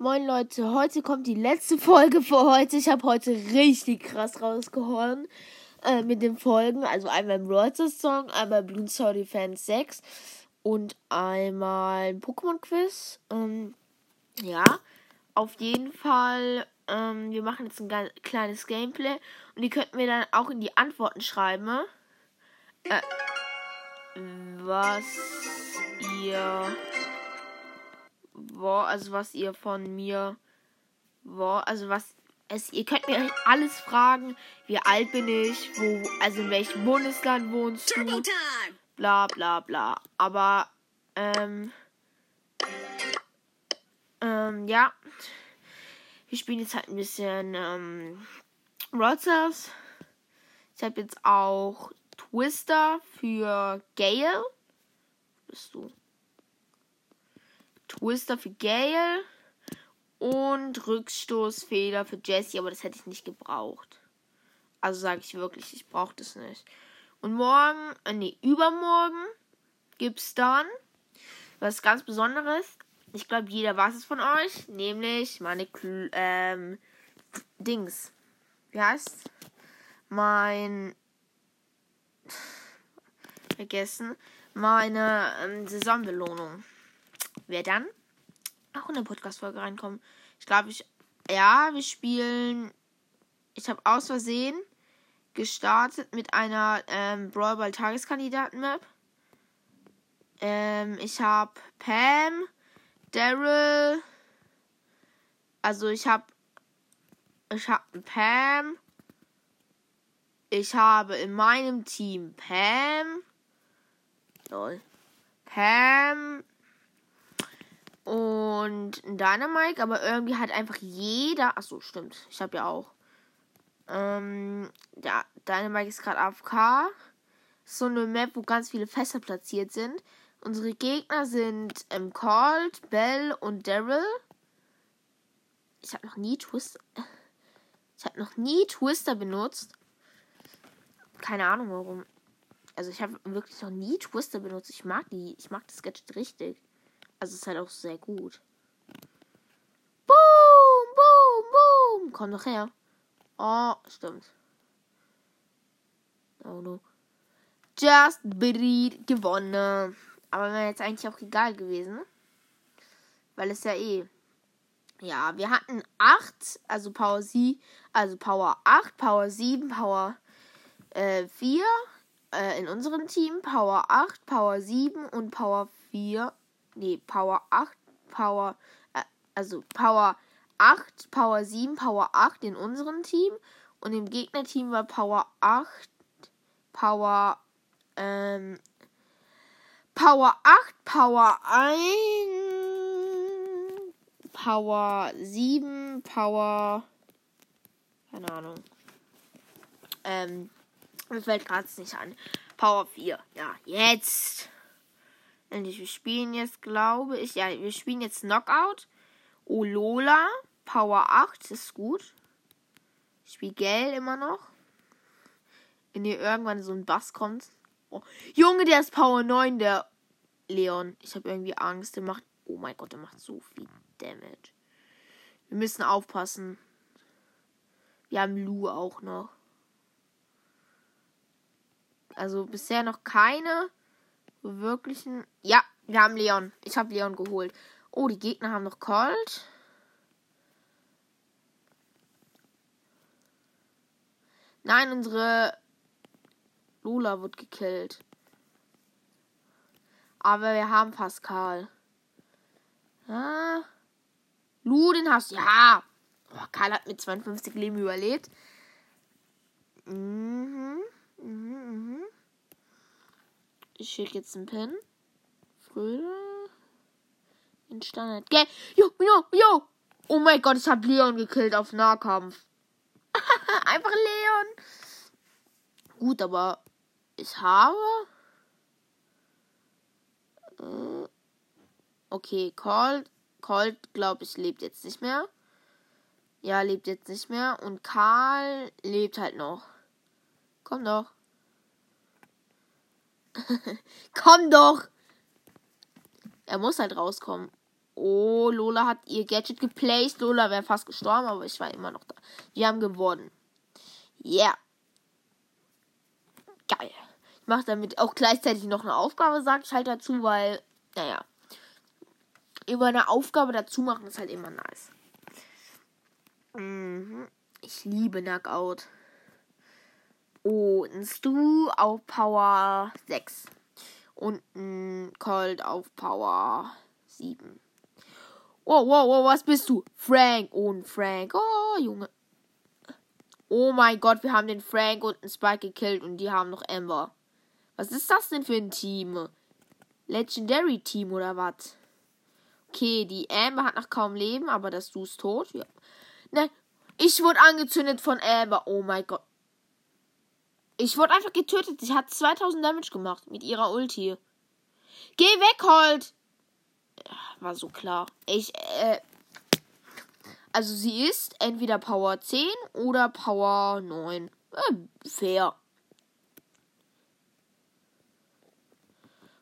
Moin Leute, heute kommt die letzte Folge für heute. Ich habe heute richtig krass rausgehauen äh, mit den Folgen. Also einmal im Reuters Song, einmal Blue Soul Defense 6 und einmal ein Pokémon Quiz. Ähm, ja, auf jeden Fall. Ähm, wir machen jetzt ein kleines Gameplay und die könnten mir dann auch in die Antworten schreiben. Äh, was ihr also was ihr von mir, wo, also was es, ihr könnt mir alles fragen, wie alt bin ich, wo, also in welchem Bundesland wohnst du, bla bla bla. Aber, ähm, ähm, ja, wir spielen jetzt halt ein bisschen, ähm, Rotzers. Ich habe jetzt auch Twister für Gale. Bist du? Twister für Gale und Rückstoßfeder für Jesse, aber das hätte ich nicht gebraucht. Also sage ich wirklich, ich brauche das nicht. Und morgen, äh, nee, übermorgen gibt's dann was ganz Besonderes. Ich glaube, jeder weiß es von euch, nämlich meine Kl ähm, Dings. Wie heißt? Mein vergessen meine ähm, Saisonbelohnung wer dann auch in eine Podcast-Folge reinkommen. Ich glaube, ich. Ja, wir spielen. Ich habe aus Versehen gestartet mit einer ähm, Brawl Ball Tageskandidaten-Map. Ähm, ich habe Pam, Daryl. Also ich habe. Ich habe Pam. Ich habe in meinem Team Pam. Lol. Pam, und ein Dynamike, aber irgendwie hat einfach jeder. Achso, stimmt. Ich habe ja auch. Ähm, ja, Dynamike ist gerade AFK. So eine Map, wo ganz viele Fässer platziert sind. Unsere Gegner sind ähm, Colt, Bell und Daryl. Ich habe noch nie Twister. Ich habe noch nie Twister benutzt. Keine Ahnung warum. Also ich habe wirklich noch nie Twister benutzt. Ich mag die. Ich mag das Gadget richtig. Also ist halt auch sehr gut. Boom, boom, boom. Komm doch her. Oh, stimmt. Oh no. Just Breed gewonnen. Aber wäre jetzt eigentlich auch egal gewesen. Weil es ja eh. Ja, wir hatten 8, also Power 7, also Power 8, Power 7, Power äh, 4 äh, in unserem Team, Power 8, Power 7 und Power 4 nee, Power 8, Power, äh, also Power 8, Power 7, Power 8 in unserem Team. Und im Gegnerteam war Power 8, Power, ähm, Power 8, Power 1, Power 7, Power, keine Ahnung. Ähm, mir fällt gerade nicht an. Power 4. Ja, jetzt. Endlich, wir spielen jetzt, glaube ich, ja, wir spielen jetzt Knockout. Olola, Power 8, ist gut. Ich spiele Geld immer noch. Wenn hier irgendwann so ein Bass kommt. Oh. Junge, der ist Power 9, der Leon. Ich habe irgendwie Angst. Der macht. Oh mein Gott, der macht so viel Damage. Wir müssen aufpassen. Wir haben Lu auch noch. Also bisher noch keine wirklichen. Ja, wir haben Leon. Ich habe Leon geholt. Oh, die Gegner haben noch Colt. Nein, unsere Lula wird gekillt. Aber wir haben Pascal. Ah. Lu, den hast du. Ja. Oh, Karl hat mit 52 Leben überlebt. Mhm. Mhm, mhm. Ich schicke jetzt einen Pin. Fröde. In Standard. Gell? Jo, jo, jo. Oh mein Gott, ich habe Leon gekillt auf Nahkampf. Einfach Leon. Gut, aber ich habe. Äh, okay, Colt. Colt, glaube ich, lebt jetzt nicht mehr. Ja, lebt jetzt nicht mehr. Und Karl lebt halt noch. Komm doch. Komm doch! Er muss halt rauskommen. Oh, Lola hat ihr Gadget geplaced. Lola wäre fast gestorben, aber ich war immer noch da. Wir haben gewonnen. Yeah. Geil. Ich mache damit auch gleichzeitig noch eine Aufgabe, sage ich halt dazu, weil, naja. Über eine Aufgabe dazu machen ist halt immer nice. Mhm. Ich liebe Knockout. Und Stu auf Power 6. Und ein Cold auf Power 7. Oh, wow, wow, was bist du? Frank und Frank. Oh, Junge. Oh mein Gott, wir haben den Frank und den Spike gekillt und die haben noch Amber. Was ist das denn für ein Team? Legendary Team oder was? Okay, die Amber hat noch kaum Leben, aber das Du ist tot. Ja. Ne, ich wurde angezündet von Amber. Oh mein Gott. Ich wurde einfach getötet. Sie hat 2000 Damage gemacht mit ihrer Ulti. Geh weg, Holt! War so klar. Ich, äh. Also sie ist entweder Power 10 oder Power 9. Äh, fair.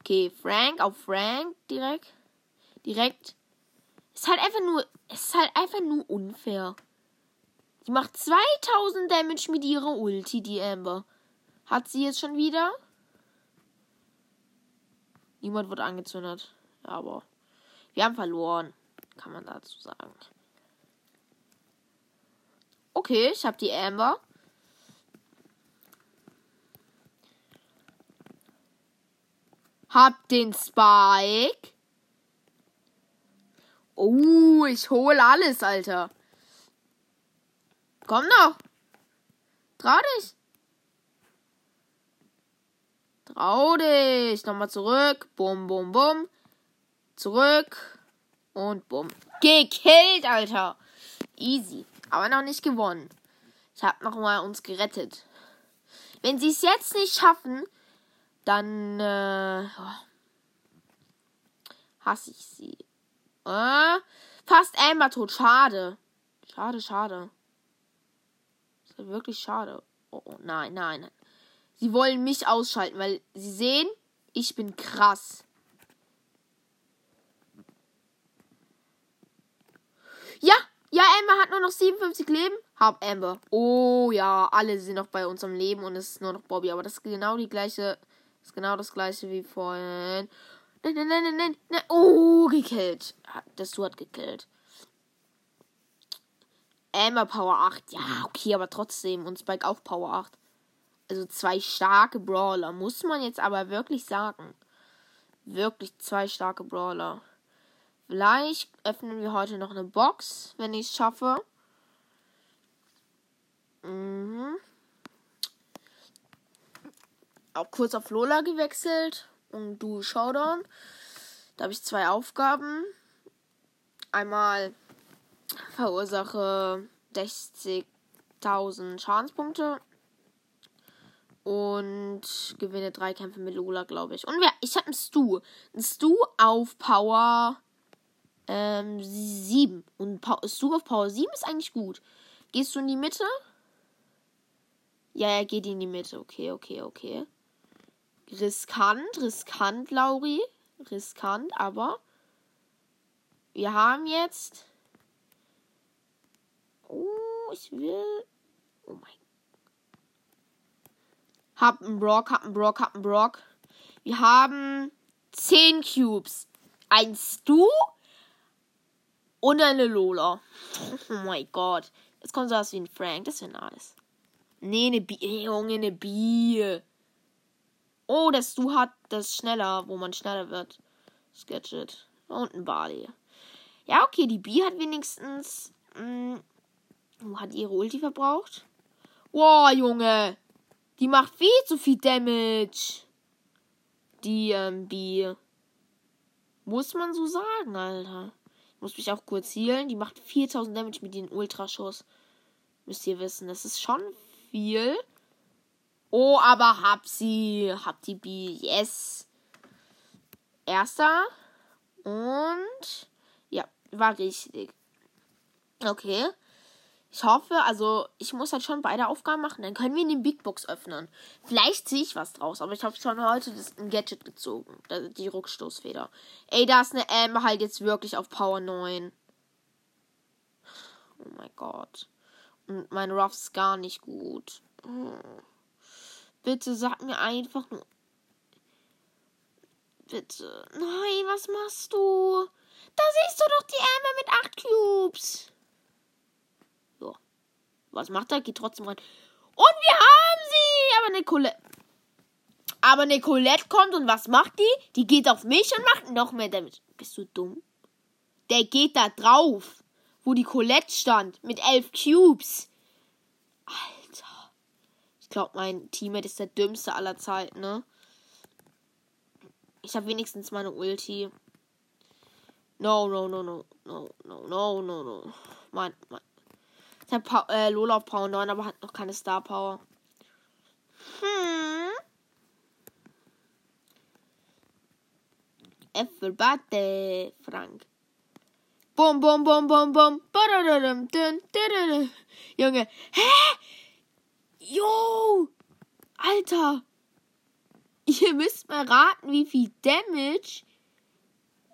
Okay, Frank auf Frank direkt. Direkt. Ist halt einfach nur. Ist halt einfach nur unfair. Sie macht 2000 Damage mit ihrer Ulti, die Amber. Hat sie jetzt schon wieder? Niemand wird angezündet. Aber wir haben verloren. Kann man dazu sagen. Okay, ich habe die Amber. Hab den Spike. Oh, ich hole alles, Alter. Komm doch. Trau dich. Trau dich. Nochmal zurück. Bum, bum, bum. Zurück. Und bum. Gekillt, Alter. Easy. Aber noch nicht gewonnen. Ich hab nochmal uns gerettet. Wenn sie es jetzt nicht schaffen, dann äh, hasse ich sie. Äh, fast Amber tot. Schade. Schade, schade. Das ist wirklich schade. Oh, oh nein, nein. Sie wollen mich ausschalten, weil sie sehen, ich bin krass. Ja, ja, Amber hat nur noch 57 Leben. Hab Amber. Oh ja, alle sind noch bei uns am Leben und es ist nur noch Bobby. Aber das ist genau die gleiche. Ist genau das gleiche wie vorhin. Nein, nein, nein, nein, nein. Oh, gekillt. Das Du hat gekillt. Amber Power 8. Ja, okay, aber trotzdem. Und Spike auch Power 8. Also zwei starke Brawler, muss man jetzt aber wirklich sagen. Wirklich zwei starke Brawler. Vielleicht öffnen wir heute noch eine Box, wenn ich es schaffe. Mhm. Auch kurz auf Lola gewechselt und du Showdown. Da habe ich zwei Aufgaben. Einmal verursache 60.000 Schadenspunkte und gewinne drei Kämpfe mit Lola, glaube ich. Und wer? Ich habe einen Stu. Ein Stu auf Power ähm, 7. Und pa Stu auf Power 7 ist eigentlich gut. Gehst du in die Mitte? Ja, er geht in die Mitte. Okay, okay, okay. Riskant, riskant, Lauri. Riskant, aber wir haben jetzt. Oh, ich will. Oh mein hab einen Brock, hab einen Brock, hab einen Brock. Wir haben 10 Cubes. Ein Stu und eine Lola. Oh mein Gott. Jetzt kommt sowas wie ein Frank. Das wäre nice. Nee, eine Bier. Junge, eine Bier. Oh, das Stu hat das schneller, wo man schneller wird. Gadget. Und ein Barley. Ja, okay, die Bier hat wenigstens. Mh, hm, hat ihre Ulti verbraucht? Wow, Junge. Die macht viel zu viel Damage. Die ähm, B. Muss man so sagen, Alter. Ich muss mich auch kurz healen. Die macht 4000 Damage mit den Ultraschuss. Müsst ihr wissen. Das ist schon viel. Oh, aber hab sie. Hab die B. Yes. Erster. Und. Ja, war richtig. Okay. Ich hoffe, also ich muss halt schon beide Aufgaben machen. Dann können wir in den Big Box öffnen. Vielleicht ziehe ich was draus, aber ich habe schon heute das, ein Gadget gezogen. Die Rückstoßfeder. Ey, da ist eine Amber halt jetzt wirklich auf Power 9. Oh mein Gott. Und mein Ruff ist gar nicht gut. Bitte sag mir einfach nur. Bitte. Nein, was machst du? Da siehst du doch die Amber mit 8 Cubes. Was macht er? Geht trotzdem rein. Und wir haben sie! Aber Nicolette. Aber Nicolette kommt und was macht die? Die geht auf mich und macht noch mehr damit. Bist du dumm? Der geht da drauf, wo die Colette stand, mit elf Cubes. Alter. Ich glaube, mein Teammate ist der dümmste aller Zeiten, ne? Ich habe wenigstens meine Ulti. No, no, no, no, no, no, no, no, no. Mein, mein. Ich habe pa äh, Lola auf Power 9, aber hat noch keine Star Power. Hm. Äpfelbatte, Frank. Bum, bum, bum, bum, bum. Junge. Hä? Jo! Alter! Ihr müsst mal raten, wie viel Damage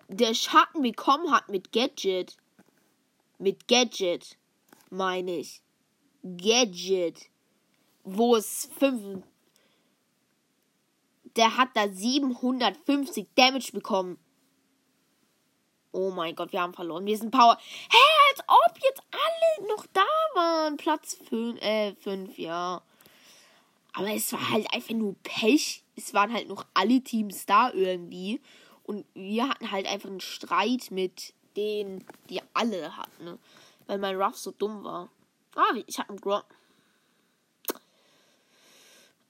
der Schatten bekommen hat mit Gadget. Mit Gadget, meine ich. Gadget. Wo es 5. Der hat da 750 Damage bekommen. Oh mein Gott, wir haben verloren. Wir sind Power. Hä, hey, als ob jetzt alle noch da waren. Platz 5, äh, 5, ja. Aber es war halt einfach nur Pech. Es waren halt noch alle Teams da irgendwie. Und wir hatten halt einfach einen Streit mit denen, die alle hatten, ne? Weil mein Ruff so dumm war. Ah, ich hab einen Grom.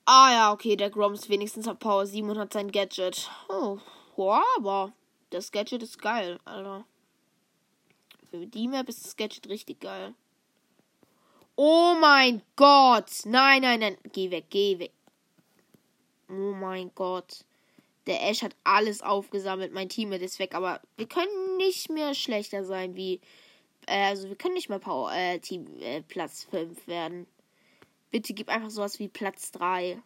Ah ja, okay, der Grom ist wenigstens auf Power 7 und hat sein Gadget. Oh, ja, aber das Gadget ist geil, Alter. Für die Map ist das Gadget richtig geil. Oh mein Gott! Nein, nein, nein. Geh weg, geh weg. Oh mein Gott. Der Ash hat alles aufgesammelt. Mein Team ist weg, aber wir können nicht mehr schlechter sein wie. Äh, also wir können nicht mehr Power, äh, Team äh, Platz 5 werden. Bitte gib einfach sowas wie Platz 3.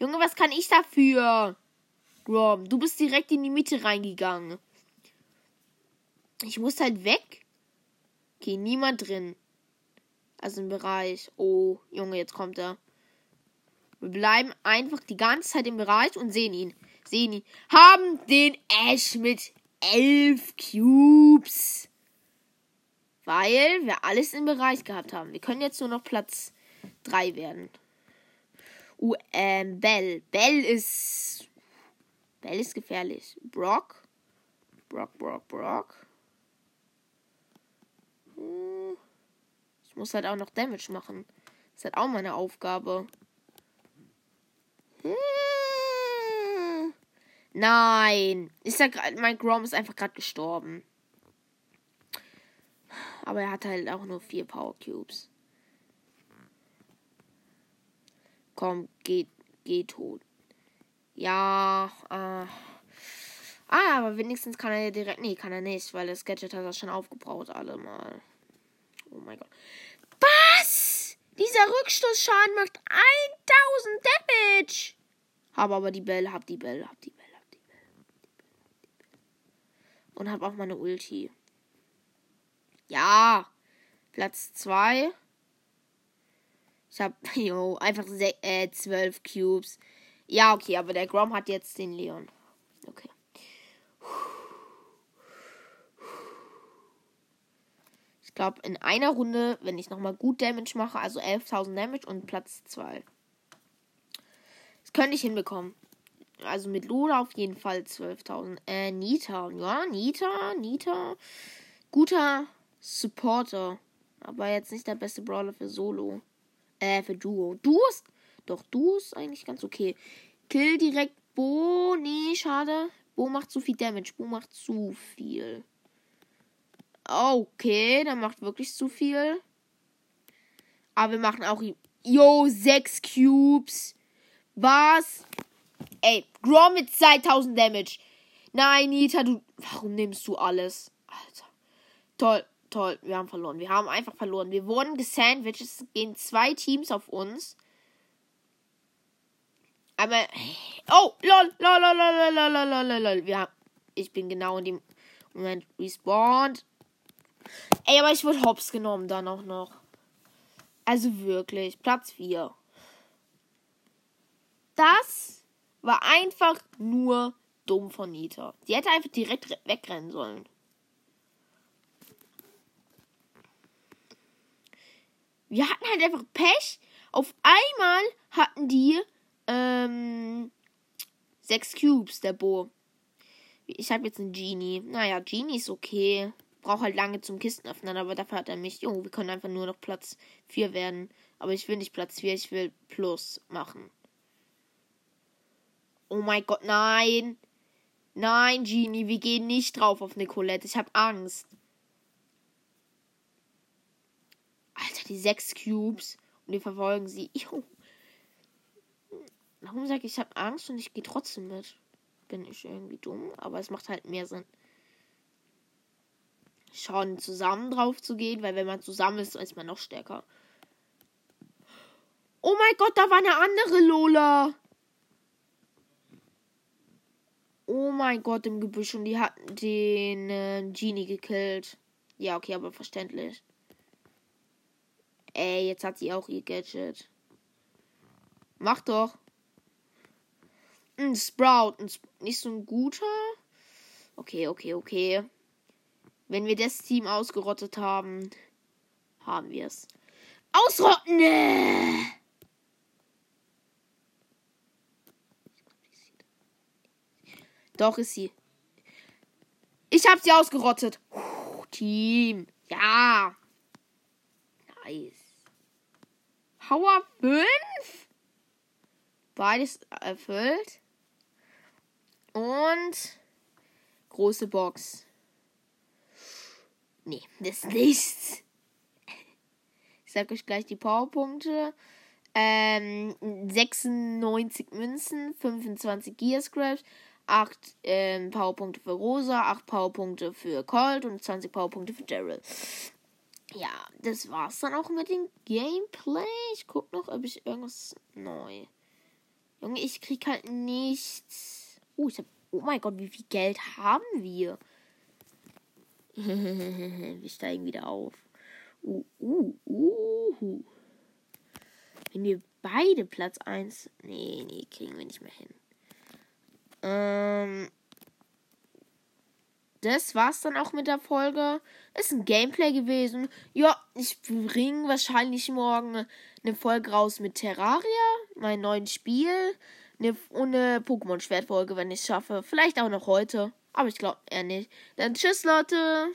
Junge, was kann ich dafür? Grom, du bist direkt in die Mitte reingegangen. Ich muss halt weg. Okay, niemand drin. Also im Bereich. Oh, Junge, jetzt kommt er. Wir bleiben einfach die ganze Zeit im Bereich und sehen ihn. Sehen ihn. Haben den Ash mit elf Cubes. Weil wir alles im Bereich gehabt haben. Wir können jetzt nur noch Platz 3 werden. Uh, ähm, Bell. Bell ist. Bell ist gefährlich. Brock. Brock, Brock, Brock. Hm. Ich muss halt auch noch Damage machen. Das ist halt auch meine Aufgabe. Hm. Nein. Ist ja grad, mein Grom ist einfach gerade gestorben. Aber er hat halt auch nur vier Power Cubes. Komm, geht, geht tot. Ja, äh. Ah, aber wenigstens kann er direkt. Nee, kann er nicht, weil das Gadget hat das schon aufgebraucht, alle mal. Oh mein Gott. Was? Dieser Rückstoßschaden macht 1000 Damage. Hab aber die Belle, hab die Belle, hab die Belle, hab die Belle. Und hab auch meine Ulti. Ja. Platz 2. Ich hab, jo, einfach äh, 12 Cubes. Ja, okay, aber der Grom hat jetzt den Leon. Okay. Ich glaube, in einer Runde, wenn ich nochmal gut Damage mache, also 11.000 Damage und Platz 2. Das könnte ich hinbekommen. Also mit Lola auf jeden Fall 12.000. Äh, Nita. Ja, Nita, Nita. Guter Supporter. Aber jetzt nicht der beste Brawler für Solo. Äh, für Duo. Duo ist. Doch, Duo ist eigentlich ganz okay. Kill direkt Bo. Nee, schade. Bo macht zu viel Damage. Bo macht zu viel. Okay, der macht wirklich zu viel. Aber wir machen auch. Yo, 6 Cubes. Was? Ey, Grom mit 2000 Damage. Nein, Nita, du. Warum nimmst du alles? Alter. Toll. Toll, wir haben verloren. Wir haben einfach verloren. Wir wurden gesandwiched. Es gehen zwei Teams auf uns. Aber. Oh, lol, lol, lol, lol, lol, lol, lol, lol. Wir haben, ich bin genau in dem Moment respawned. Ey, aber ich wurde hops genommen dann auch noch. Also wirklich, Platz 4. Das war einfach nur dumm von Nita. Die hätte einfach direkt wegrennen sollen. Wir hatten halt einfach Pech. Auf einmal hatten die ähm, sechs Cubes, der Bo. Ich habe jetzt einen Genie. Naja, Genie ist okay. Braucht halt lange zum Kisten öffnen, aber dafür hat er mich. Jo, wir können einfach nur noch Platz 4 werden. Aber ich will nicht Platz 4, ich will Plus machen. Oh mein Gott, nein. Nein, Genie, wir gehen nicht drauf auf Nicolette. Ich habe Angst. Alter, die sechs Cubes. Und wir verfolgen sie. Jo. Warum sage ich, ich habe Angst und ich gehe trotzdem mit? Bin ich irgendwie dumm, aber es macht halt mehr Sinn. Schon zusammen drauf zu gehen, weil wenn man zusammen ist, ist man noch stärker. Oh mein Gott, da war eine andere Lola. Oh mein Gott, im Gebüsch und die hat den äh, Genie gekillt. Ja, okay, aber verständlich. Ey, jetzt hat sie auch ihr Gadget. Mach doch. Ein Sprout. Ein Sp nicht so ein guter. Okay, okay, okay. Wenn wir das Team ausgerottet haben, haben wir es. Ausrotten! Doch, ist sie. Ich hab sie ausgerottet. Puh, Team. Ja. Nice. Power 5. Beides erfüllt. Und große Box. Nee, das ist nichts. Ich sag euch gleich die Powerpunkte. Ähm, 96 Münzen, 25 Gearscraps, 8 ähm, Powerpunkte für Rosa, 8 Powerpunkte für Colt und 20 Powerpunkte für Daryl. Ja, das war's dann auch mit dem Gameplay. Ich guck noch, ob ich irgendwas neu. Junge, ich krieg halt nichts. Oh, ich hab. Oh mein Gott, wie viel Geld haben wir? wir steigen wieder auf. Uh, uh, uh. Wenn wir beide Platz 1. Nee, nee, kriegen wir nicht mehr hin. Ähm. Das war's dann auch mit der Folge. Ist ein Gameplay gewesen. Ja, ich bringe wahrscheinlich morgen eine Folge raus mit Terraria, mein neuen Spiel. Eine, eine Pokémon-Schwertfolge, wenn ich es schaffe. Vielleicht auch noch heute. Aber ich glaube eher nicht. Dann tschüss, Leute.